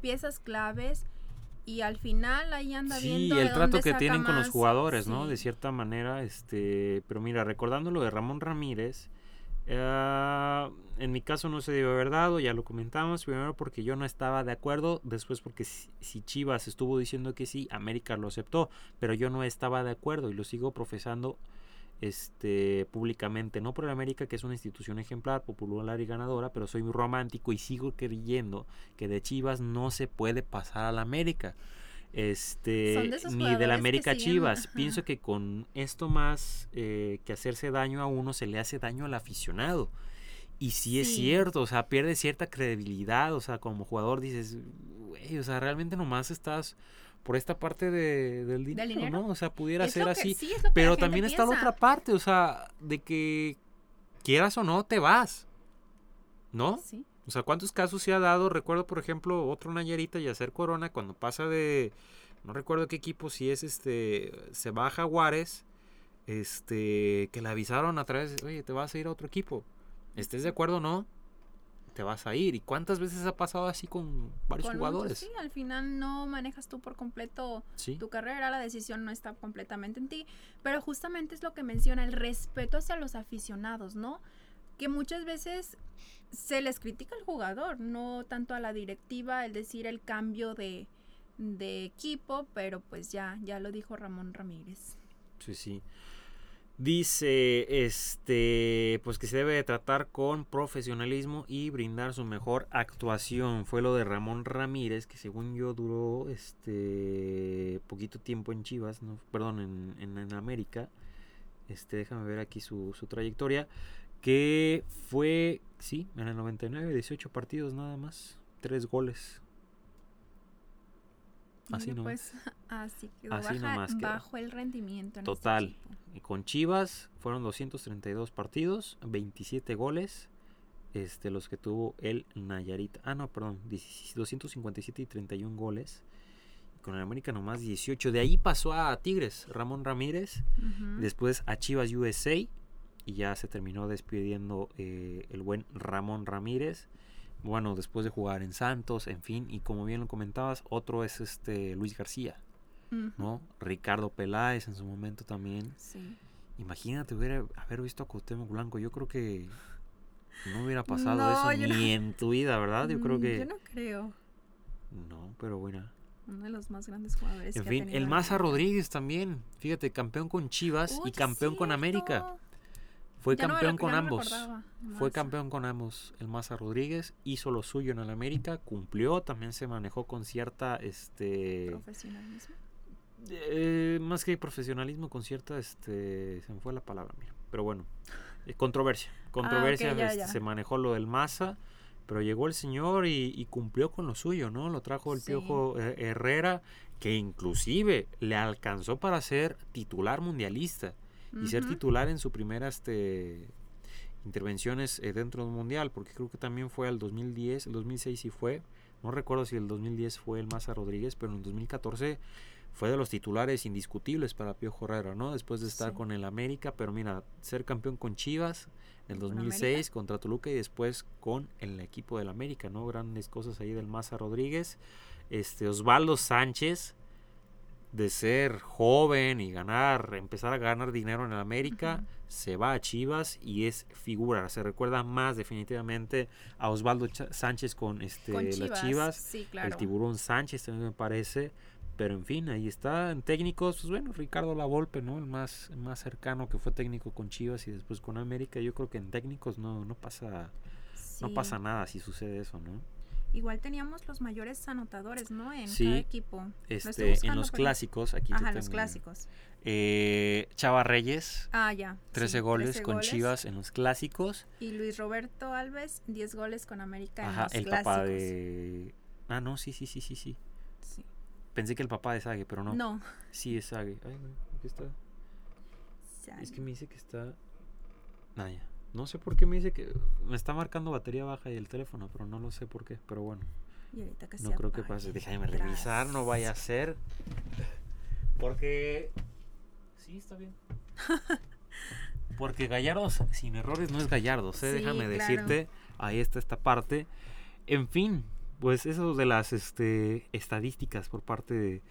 piezas claves y al final ahí anda viendo. Sí, el trato que tienen con los jugadores, ¿no? De cierta manera, este, pero mira, recordando lo de Ramón Ramírez, eh, en mi caso no se debió haber dado, ya lo comentamos, primero porque yo no estaba de acuerdo, después porque si, Chivas estuvo diciendo que sí, América lo aceptó, pero yo no estaba de acuerdo y lo sigo profesando este públicamente, no por el América que es una institución ejemplar, popular y ganadora, pero soy muy romántico y sigo creyendo que de Chivas no se puede pasar a la América este ni de la América Chivas. Pienso que con esto más eh, que hacerse daño a uno se le hace daño al aficionado. Y sí, es cierto, o sea, pierde cierta credibilidad, o sea, como jugador dices, güey, o sea, realmente nomás estás por esta parte de, del, dinero, ¿no? O sea, pudiera ser así. pero también está la otra parte, o sea, de que quieras o no, te vas, ¿no? Sí. O sea, ¿cuántos casos se ha dado? Recuerdo, por ejemplo, otro Nayarita y hacer Corona cuando pasa de. No recuerdo qué equipo, si es este. Se va a Jaguares. Este. Que le avisaron a través. Oye, te vas a ir a otro equipo. ¿Estés de acuerdo o no? Te vas a ir. ¿Y cuántas veces ha pasado así con varios jugadores? sí, al final no manejas tú por completo tu carrera, la decisión no está completamente en ti. Pero justamente es lo que menciona, el respeto hacia los aficionados, ¿no? Que muchas veces se les critica al jugador, no tanto a la directiva, el decir el cambio de, equipo, pero pues ya, ya lo dijo Ramón Ramírez. Sí, sí. Dice, este, pues que se debe tratar con profesionalismo y brindar su mejor actuación. Fue lo de Ramón Ramírez, que según yo duró, este, poquito tiempo en Chivas, no, perdón, en, en, América. Este, déjame ver aquí su, su trayectoria que fue, sí, en el 99, 18 partidos nada más, 3 goles. Así no. Pues, así quedó así bajo el rendimiento. Este Total. y con Chivas fueron 232 partidos, 27 goles. Este, los que tuvo el Nayarit. Ah, no, perdón. 257 y 31 goles. Con el América nomás 18. De ahí pasó a Tigres, Ramón Ramírez. Después a Chivas USA y ya se terminó despidiendo eh, el buen Ramón Ramírez. Bueno, después de jugar en Santos, en fin, y como bien lo comentabas, otro es este Luis García, ¿no? Ricardo Peláez en su momento también. Sí. Imagínate hubiera haber visto a Cuauhtémoc Blanco, yo creo que no hubiera pasado eso ni en tu vida, ¿verdad? Yo creo mm, que Yo no creo. No, pero bueno. Uno de los más grandes jugadores. En fin, el Maza Rodríguez también, fíjate, campeón con Chivas y campeón con América. Fue campeón con ambos. Fue campeón con ambos. El Maza Rodríguez hizo lo suyo en el América, cumplió, también se manejó con cierta este profesionalismo. Eh, más que profesionalismo, con cierta este se me fue la palabra, mira. Pero bueno, eh, controversia. Controversia ah, este, se manejó lo del Maza, pero llegó el señor y, cumplió con lo suyo, ¿no? Lo trajo el Piojo eh, Herrera, que inclusive le alcanzó para ser titular mundialista y ser titular en su primera este, intervenciones eh, dentro del mundial, porque creo que también fue al 2010, el 2006 sí fue, no recuerdo si el 2010 fue el Maza Rodríguez, pero en el 2014 fue de los titulares indiscutibles para Pío Herrera, ¿no? Después de estar con el América, pero mira, ser campeón con Chivas en el 2006 contra Toluca y después con el equipo del América, ¿no? Grandes cosas ahí del Maza Rodríguez. Este Osvaldo Sánchez, de ser joven y ganar, empezar a ganar dinero en el América, se va a Chivas y es figura. Se recuerda más definitivamente a Osvaldo Sánchez con este las Chivas, el tiburón Sánchez también me parece. Pero en fin, ahí está. En técnicos, pues bueno, Ricardo Lavolpe, ¿no? El más, más cercano que fue técnico con Chivas y después con América. Yo creo que en técnicos no, no pasa no pasa nada si sucede eso, ¿no? Igual teníamos los mayores anotadores, ¿no? En cada equipo. Este, en los clásicos, aquí Ajá, los clásicos. Eh, Chava Reyes. Ah, ya. 13 goles con Chivas en los clásicos. Y Luis Roberto Alves, 10 goles con América Ajá, el papá de... Ah, no, sí, sí, sí, sí, sí. Pensé que el papá de Sague, pero no. No. Sí, es Sague. Ay, aquí está. Es que me dice que está... Naya. No sé por qué me dice que me está marcando batería baja y el teléfono, pero no lo sé por qué. Pero bueno. no creo que pase. Déjame revisar, no vaya a ser. Porque. Sí, está bien. Porque Gallardos sin errores no es Gallardos, ¿eh? déjame decirte. Ahí está esta parte. En fin, pues eso de las este, estadísticas por parte de,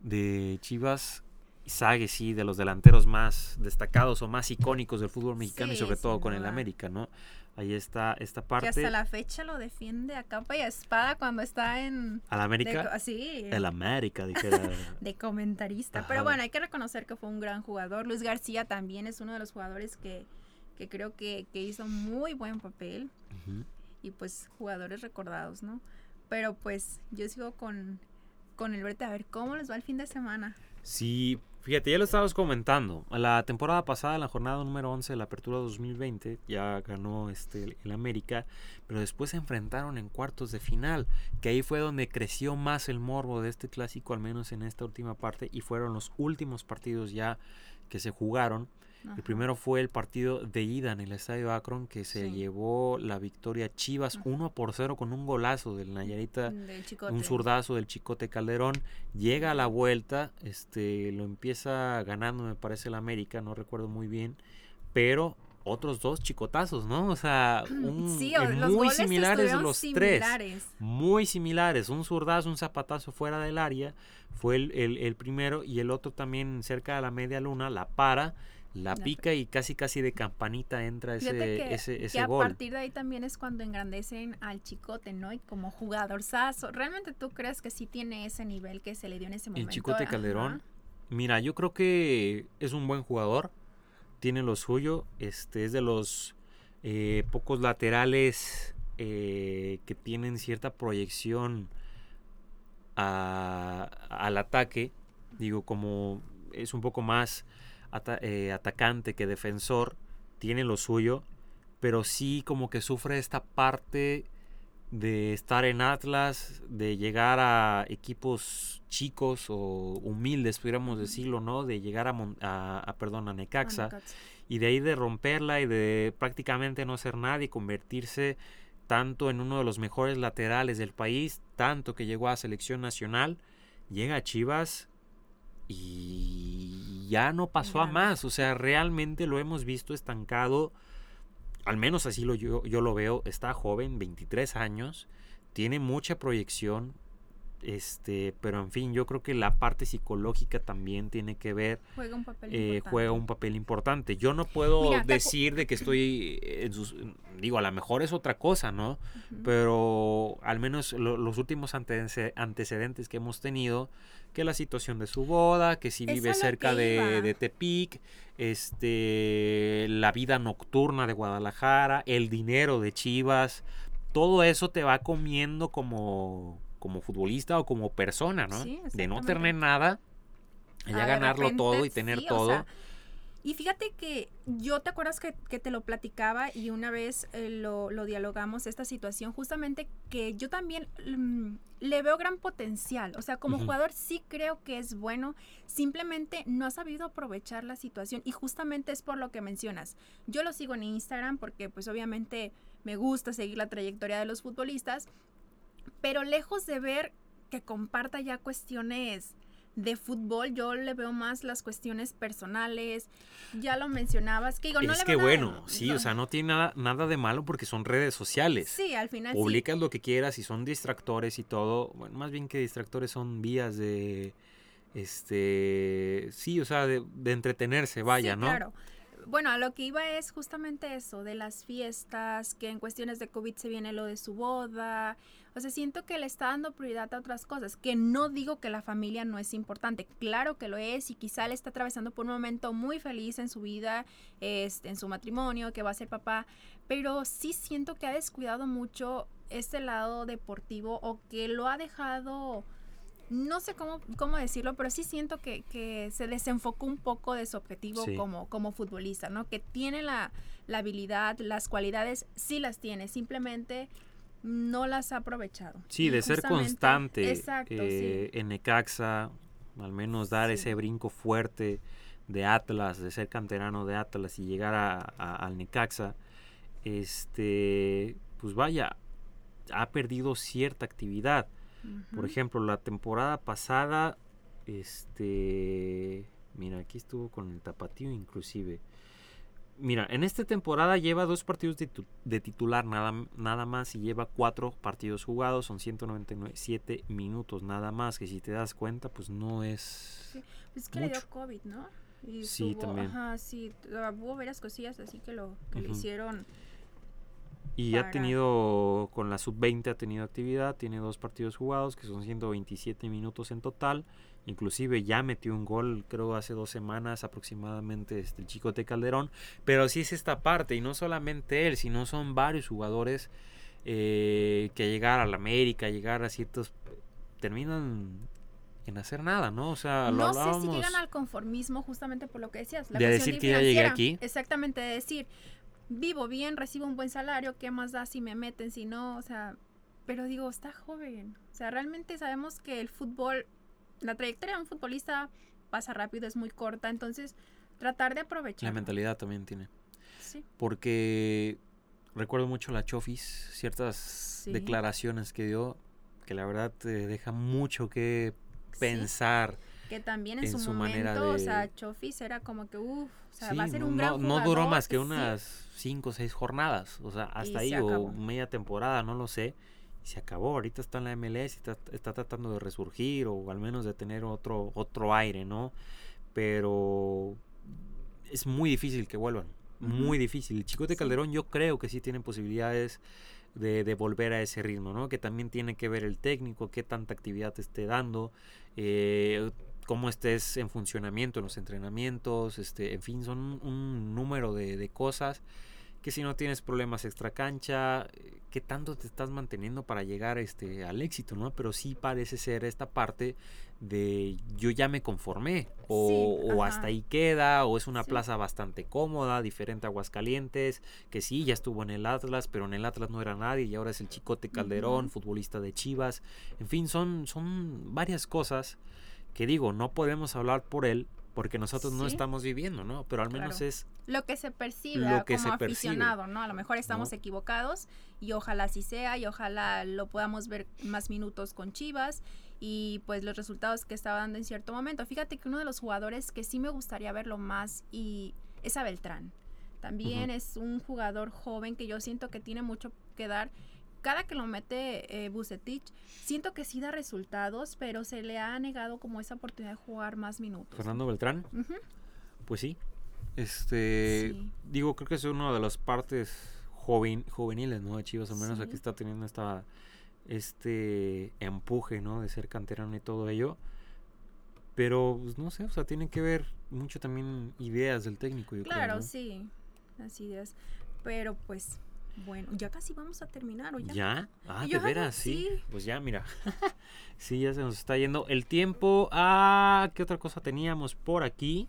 de Chivas Sague, sí, de los delanteros más destacados o más icónicos del fútbol mexicano y sobre todo con el América, ¿no? Ahí está esta parte. Que hasta la fecha lo defiende a capa y a espada cuando está en... ¿Al América? sí. El América, dijera. de comentarista. Pero bueno, hay que reconocer que fue un gran jugador. Luis García también es uno de los jugadores que, que creo que, que, hizo muy buen papel. Y pues jugadores recordados, ¿no? Pero pues yo sigo con, con el verte a ver cómo les va el fin de semana. Sí, Fíjate, ya lo estabas comentando. La temporada pasada, la jornada número 11 de la Apertura 2020, ya ganó este, el América, pero después se enfrentaron en cuartos de final, que ahí fue donde creció más el morbo de este clásico, al menos en esta última parte, y fueron los últimos partidos ya que se jugaron. El primero fue el partido de ida en el Estadio Akron que se llevó la victoria Chivas 1 por 0 con un golazo del Nayarita, un zurdazo del Chicote Calderón. Llega a la vuelta, este lo empieza ganando, me parece el América, no recuerdo muy bien, pero otros dos chicotazos, ¿no? O sea, muy similares los tres. Muy similares. Un zurdazo, un zapatazo fuera del área. Fue el, el, primero. Y el otro también cerca de la media luna. La para la pica y casi casi de campanita entra ese, ese, ese a partir de ahí también es cuando engrandecen al chicote, ¿no? Y como jugador sazo. ¿Realmente tú crees que sí tiene ese nivel que se le dio en ese momento? El chicote Calderón. Mira, yo creo que es un buen jugador. Tiene lo suyo. Este es de los eh, pocos laterales eh, que tienen cierta proyección al ataque. Digo, como es un poco más eh, atacante que defensor, tiene lo suyo, pero sí como que sufre esta parte de estar en Atlas, de llegar a equipos chicos o humildes, pudiéramos decirlo, ¿no? De llegar a, a, perdón, a Necaxa, y de ahí de romperla y de prácticamente no ser nadie, convertirse tanto en uno de los mejores laterales del país, tanto que llegó a selección nacional, llega a Chivas y ya no pasó a más. O sea, realmente lo hemos visto estancado. Al menos así lo, yo, yo lo veo. Está joven, 23 años. Tiene mucha proyección. Este, pero en fin, yo creo que la parte psicológica también tiene que ver. Juega un papel eh, importante. Juega un papel importante. Yo no puedo decir de que estoy en sus, digo, a lo mejor es otra cosa, ¿no? Pero al menos los últimos antecedentes que hemos tenido, que la situación de su boda, que si vive cerca de, de, Tepic, este, la vida nocturna de Guadalajara, el dinero de Chivas, todo eso te va comiendo como como futbolista o como persona, ¿no? de no tener nada, ya ganarlo todo y tener todo. Y fíjate que yo te acuerdas que, te lo platicaba y una vez eh, lo, dialogamos esta situación, justamente que yo también mm, le veo gran potencial. O sea, como jugador sí creo que es bueno, simplemente no ha sabido aprovechar la situación y justamente es por lo que mencionas. Yo lo sigo en Instagram porque pues obviamente me gusta seguir la trayectoria de los futbolistas pero lejos de ver que comparta ya cuestiones de fútbol, yo le veo más las cuestiones personales. Ya lo mencionabas, que digo, no es que bueno, sí, o sea, no tiene nada, nada de malo porque son redes sociales. Sí, al final. Publicas lo que quieras y son distractores y todo. Bueno, más bien que distractores son vías de, este, sí, o sea, de, entretenerse, vaya, ¿no? Claro bueno, a lo que iba es justamente eso, de las fiestas, que en cuestiones de COVID se viene lo de su boda. O sea, siento que le está dando prioridad a otras cosas, que no digo que la familia no es importante, claro que lo es y quizá le está atravesando por un momento muy feliz en su vida, este, en su matrimonio, que va a ser papá, pero sí siento que ha descuidado mucho este lado deportivo o que lo ha dejado no sé cómo, cómo decirlo, pero sí siento que, que se desenfocó un poco de su objetivo como, como futbolista, ¿no? Que tiene la, la, habilidad, las cualidades, sí las tiene, simplemente no las ha aprovechado. Sí, de ser constante exacto, eh, en Necaxa, al menos dar ese brinco fuerte de Atlas, de ser canterano de Atlas y llegar a, al Necaxa, este, pues vaya, ha perdido cierta actividad por ejemplo, la temporada pasada, este, mira, aquí estuvo con el tapatío inclusive. Mira, en esta temporada lleva dos partidos de, titular nada, nada más y lleva cuatro partidos jugados, son 197 minutos nada más, que si te das cuenta, pues no es... Sí. Pues es que le dio COVID, ¿no? sí, también. Ajá, sí, hubo varias cosillas así que lo que le hicieron y ha tenido, con la sub-20 ha tenido actividad, tiene dos partidos jugados, que son 127 minutos en total. Inclusive ya metió un gol, creo, hace dos semanas aproximadamente este, el chico de Calderón. Pero sí es esta parte, y no solamente él, sino son varios jugadores eh, que llegar a la América, llegar a ciertos... terminan en hacer nada, ¿no? O sea, lo no sé si llegan al conformismo justamente por lo que decías. La de decir que ya llegué aquí. Exactamente, de decir, vivo bien, recibo un buen salario, ¿qué más da si me meten, si no? O sea, pero digo, está joven. O sea, realmente sabemos que el fútbol, la trayectoria de un futbolista pasa rápido, es muy corta, entonces tratar de aprovechar. La mentalidad también tiene. Sí. Porque recuerdo mucho la Chofis, ciertas declaraciones que dio, que la verdad te deja mucho que pensar. Que también en, su, momento, de... o sea, Chofis era como que, uff, o sea, va a ser un no, gran No duró más que unas cinco o seis jornadas, o sea, hasta ahí o media temporada, no lo sé. Y se acabó, ahorita está en la MLS y está, está, tratando de resurgir o al menos de tener otro, otro aire, ¿no? Pero es muy difícil que vuelvan, muy difícil. El Chicote Calderón yo creo que sí tiene posibilidades de, de, volver a ese ritmo, ¿no? Que también tiene que ver el técnico, qué tanta actividad te esté dando. Eh, cómo estés en funcionamiento en los entrenamientos, este, en fin, son un, número de, cosas que si no tienes problemas extra cancha, eh, qué tanto te estás manteniendo para llegar este, al éxito, ¿no? Pero sí parece ser esta parte de yo ya me conformé, o, hasta ahí queda, o es una plaza bastante cómoda, diferente a Aguascalientes, que sí, ya estuvo en el Atlas, pero en el Atlas no era nadie y ahora es el Chicote Calderón, futbolista de Chivas, en fin, son, son varias cosas que digo, no podemos hablar por él porque nosotros no estamos viviendo, ¿no? Pero al menos es lo que se percibe lo que como aficionado, ¿no? A lo mejor estamos equivocados y ojalá así sea y ojalá lo podamos ver más minutos con Chivas y pues los resultados que estaba dando en cierto momento. Fíjate que uno de los jugadores que sí me gustaría verlo más y es a Beltrán. También es un jugador joven que yo siento que tiene mucho que dar cada que lo mete eh, Bucetich, siento que sí da resultados, pero se le ha negado como esa oportunidad de jugar más minutos. Fernando Beltrán. Pues sí. Este, digo, creo que es una de las partes joven, juveniles, ¿no? De Chivas, al menos aquí está teniendo esta este empuje, ¿no? De ser canterano y todo ello. Pero, pues, no sé, o sea, tiene que ver mucho también ideas del técnico, yo claro, creo, sí, las ideas. Pero, pues, bueno, ya casi vamos a terminar, ¿o ya? ¿Ya? Ah, de veras, sí. Pues ya, mira. sí, ya se nos está yendo el tiempo. Ah, ¿qué otra cosa teníamos por aquí?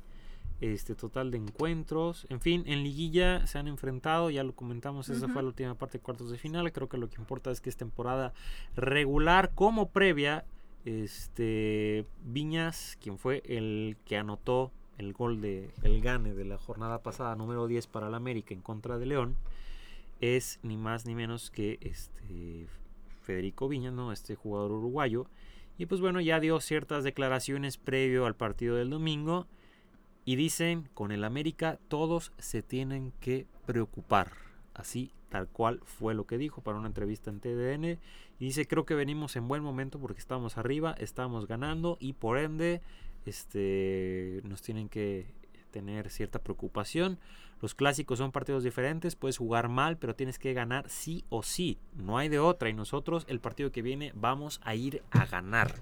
Este total de encuentros. En fin, en liguilla se han enfrentado, ya lo comentamos, esa fue la última parte de cuartos de final. Creo que lo que importa es que es temporada regular como previa. Este Viñas, quien fue el que anotó el gol de el gane de la jornada pasada número 10 para el América en contra de León es ni más ni menos que este Federico Viña, ¿no? Este jugador uruguayo. Y pues bueno, ya dio ciertas declaraciones previo al partido del domingo. Y dicen, con el América todos se tienen que preocupar. Así, tal cual fue lo que dijo para una entrevista en TDN. Y dice, creo que venimos en buen momento porque estamos arriba, estamos ganando y por ende este, nos tienen que tener cierta preocupación. Los clásicos son partidos diferentes, puedes jugar mal, pero tienes que ganar sí o sí. No hay de otra. Y nosotros el partido que viene vamos a ir a ganar.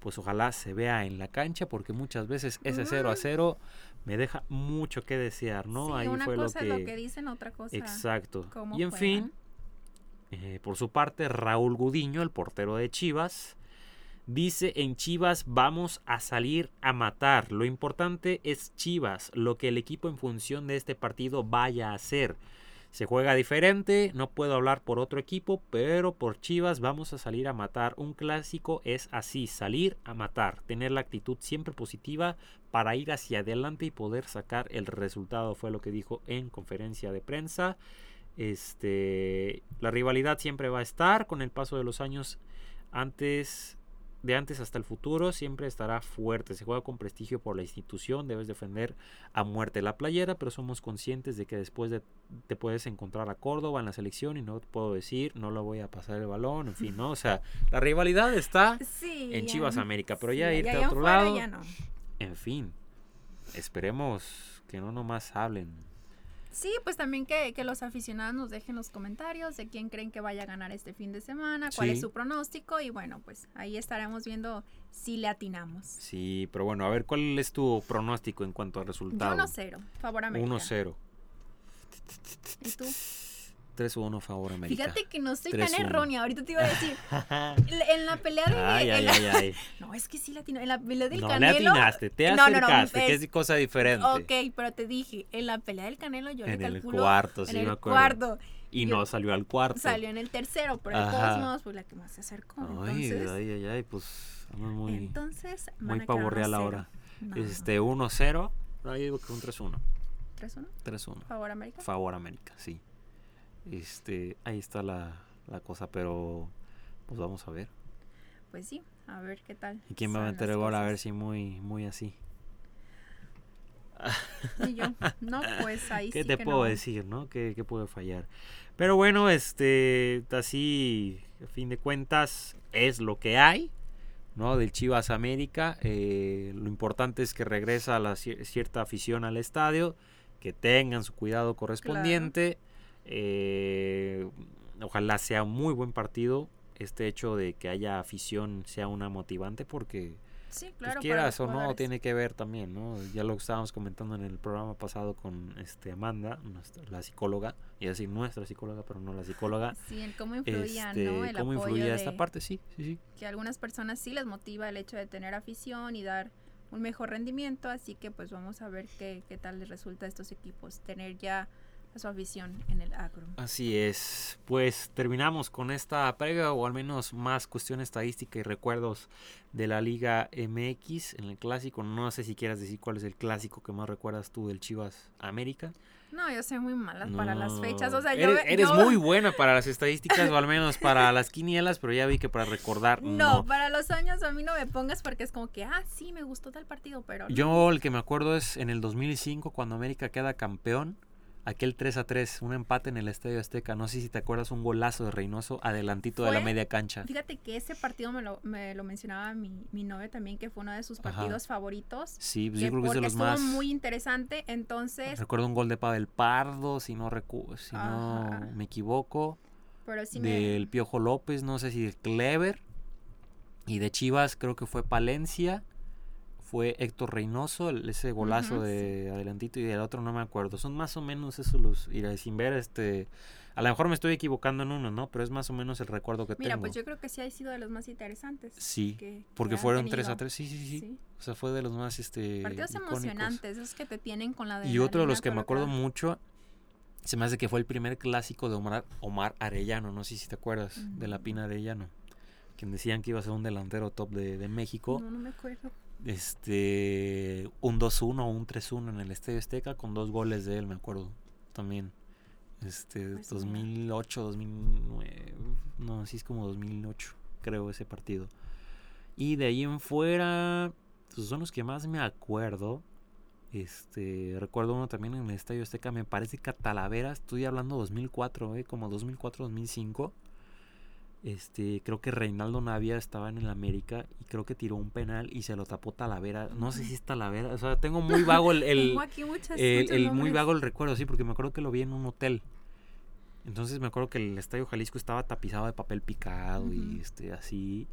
Pues ojalá se vea en la cancha, porque muchas veces ese 0 a 0 me deja mucho que desear, ¿no? Ahí una fue cosa lo que... es lo que dicen, otra cosa. Exacto. Y en fin, Eh, por su parte, Raúl Gudiño, el portero de Chivas, dice en Chivas vamos a salir a matar. Lo importante es Chivas, lo que el equipo en función de este partido vaya a hacer. Se juega diferente, no puedo hablar por otro equipo, pero por Chivas vamos a salir a matar. Un clásico es así, salir a matar, tener la actitud siempre positiva para ir hacia adelante y poder sacar el resultado, fue lo que dijo en conferencia de prensa. Este, la rivalidad siempre va a estar con el paso de los años. Antes de antes hasta el futuro siempre estará fuerte. Se juega con prestigio por la institución, debes defender a muerte la playera, pero somos conscientes de que después de, te puedes encontrar a Córdoba en la selección y no te puedo decir, no lo voy a pasar el balón, en fin, ¿no? O sea, la rivalidad está en Chivas América, pero ya irte a otro lado. En fin, esperemos que no nomás hablen Sí, pues también que, los aficionados nos dejen los comentarios de quién creen que vaya a ganar este fin de semana, cuál es su pronóstico y bueno, pues ahí estaremos viendo si le atinamos. Sí, pero bueno, a ver, ¿cuál es tu pronóstico en cuanto a resultado? 1-0, favor América. 1-0. ¿Y tú? 3-1 favor América. Fíjate que no soy tan errónea. Ahorita te iba a decir. en la pelea de. Ay, ay, ay, No, es que sí latino. En la pelea del no, Canelo. No, atinaste, te acercaste, que es cosa diferente. Ok, pero te dije, en la pelea del Canelo yo en le calculo. El cuarto, sí, en me el cuarto. Y no salió al cuarto. Salió en el tercero, pero de todos modos fue la que más se acercó. Ay, entonces, ay, ay, ay, pues. Muy, entonces, muy pavorreal ahora. Este, 1-0. No, yo digo que un 3-1. ¿3-1? 3-1. ¿Favor América? Favor América, sí. Este, ahí está la, cosa, pero pues vamos a ver. Pues sí, a ver qué tal. ¿Y quién va a meter el gol? A ver si muy, muy así. Y yo, no, pues ahí ¿Qué sí te puedo decir, no? ¿Qué, ¿Qué, puede fallar? Pero bueno, este, así, a fin de cuentas, es lo que hay, ¿no? Del Chivas América. Eh, lo importante es que regresa la cierta afición al estadio, que tengan su cuidado correspondiente. Eh, ojalá sea un muy buen partido. Este hecho de que haya afición sea una motivante porque sí, pues, quieras o no tiene que ver también, ¿no? Ya lo estábamos comentando en el programa pasado con este Amanda, la psicóloga, y decir nuestra psicóloga, pero no la psicóloga. Sí, el cómo influía, ¿no? Este, el cómo influía esta parte, sí, sí, sí. Que a algunas personas sí les motiva el hecho de tener afición y dar un mejor rendimiento, así que pues vamos a ver qué, qué tal les resulta a estos equipos tener ya su afición en el agro. Así es. Pues terminamos con esta previa o al menos más cuestión estadística y recuerdos de la Liga MX en el clásico. No sé si quieras decir cuál es el clásico que más recuerdas tú del Chivas América. No, yo soy muy mala para las fechas. O sea, eres, eres muy buena para las estadísticas o al menos para las quinielas, pero ya vi que para recordar. No, para los años a mí no me pongas porque es como que, ah, sí, me gustó tal partido, pero. Yo el que me acuerdo es en el 2005 cuando América queda campeón aquel 3 a 3, un empate en el Estadio Azteca. No sé si te acuerdas, un golazo de Reynoso adelantito de la media cancha. Fíjate que ese partido me lo, me lo mencionaba mi, mi novia también, que fue uno de sus partidos favoritos. Sí, pues yo creo que es de los más. muy interesante, entonces. Recuerdo un gol de Pavel Pardo, si no, recu si no me equivoco. Pero sí del Piojo López, no sé si de Clever. Y de Chivas creo que fue Palencia fue Héctor Reynoso, ese golazo de adelantito y del otro no me acuerdo. Son más o menos esos los, y sin ver este, a lo mejor me estoy equivocando en uno, ¿no? Pero es más o menos el recuerdo que tengo. Mira, pues yo creo que sí ha sido de los más interesantes. Sí, porque fueron 3 a 3, sí, sí, sí, O sea, fue de los más, este, Partidos emocionantes, esos que te tienen con la de Y otro de los que me acuerdo mucho, se me hace que fue el primer clásico de Omar, Omar Arellano, no sé si te acuerdas, de la Pina Arellano. Quien decían que iba a ser un delantero top de, de México. No, no me acuerdo este un 2-1 o un 3-1 en el Estadio Azteca con dos goles de él, me acuerdo también. Este 2008, 2009, no, así es como 2008, creo ese partido. Y de ahí en fuera pues son los que más me acuerdo. Este, recuerdo uno también en el Estadio Azteca, me parece que Talavera, estoy hablando 2004, eh, como 2004-2005 este, creo que Reinaldo Navia estaba en el América y creo que tiró un penal y se lo tapó Talavera. No sé si es Talavera, o sea, tengo muy vago el, el, el, muy vago el recuerdo, sí, porque me acuerdo que lo vi en un hotel. Entonces me acuerdo que el Estadio Jalisco estaba tapizado de papel picado y este así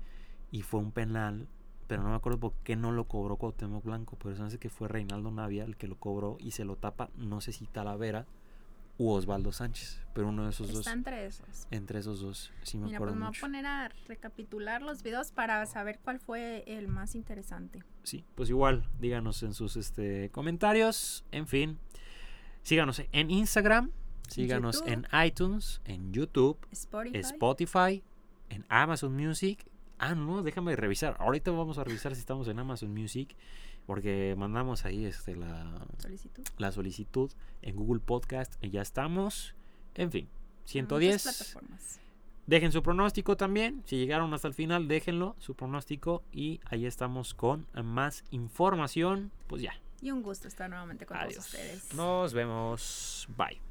y fue un penal, pero no me acuerdo por qué no lo cobró Cuauhtémoc Blanco, pero eso hace que fue Reinaldo Navia el que lo cobró y se lo tapa, no sé si Talavera u Osvaldo Sánchez. Pero uno de esos Está dos. entre esos. Entre esos dos. Sí me Mira, acuerdo pues me voy a poner a recapitular los videos para saber cuál fue el más interesante. Sí, pues igual, díganos en sus este, comentarios. En fin, síganos en Instagram, síganos YouTube. en iTunes, en YouTube, Spotify. Spotify, en Amazon Music. Ah, no, déjame revisar. Ahorita vamos a revisar si estamos en Amazon Music. Porque mandamos ahí este, la, solicitud. la solicitud en Google Podcast y ya estamos. En fin, Muchas 110. plataformas. Dejen su pronóstico también. Si llegaron hasta el final, déjenlo, su pronóstico. Y ahí estamos con más información. Pues ya. Y un gusto estar nuevamente con todos ustedes. Nos vemos. Bye.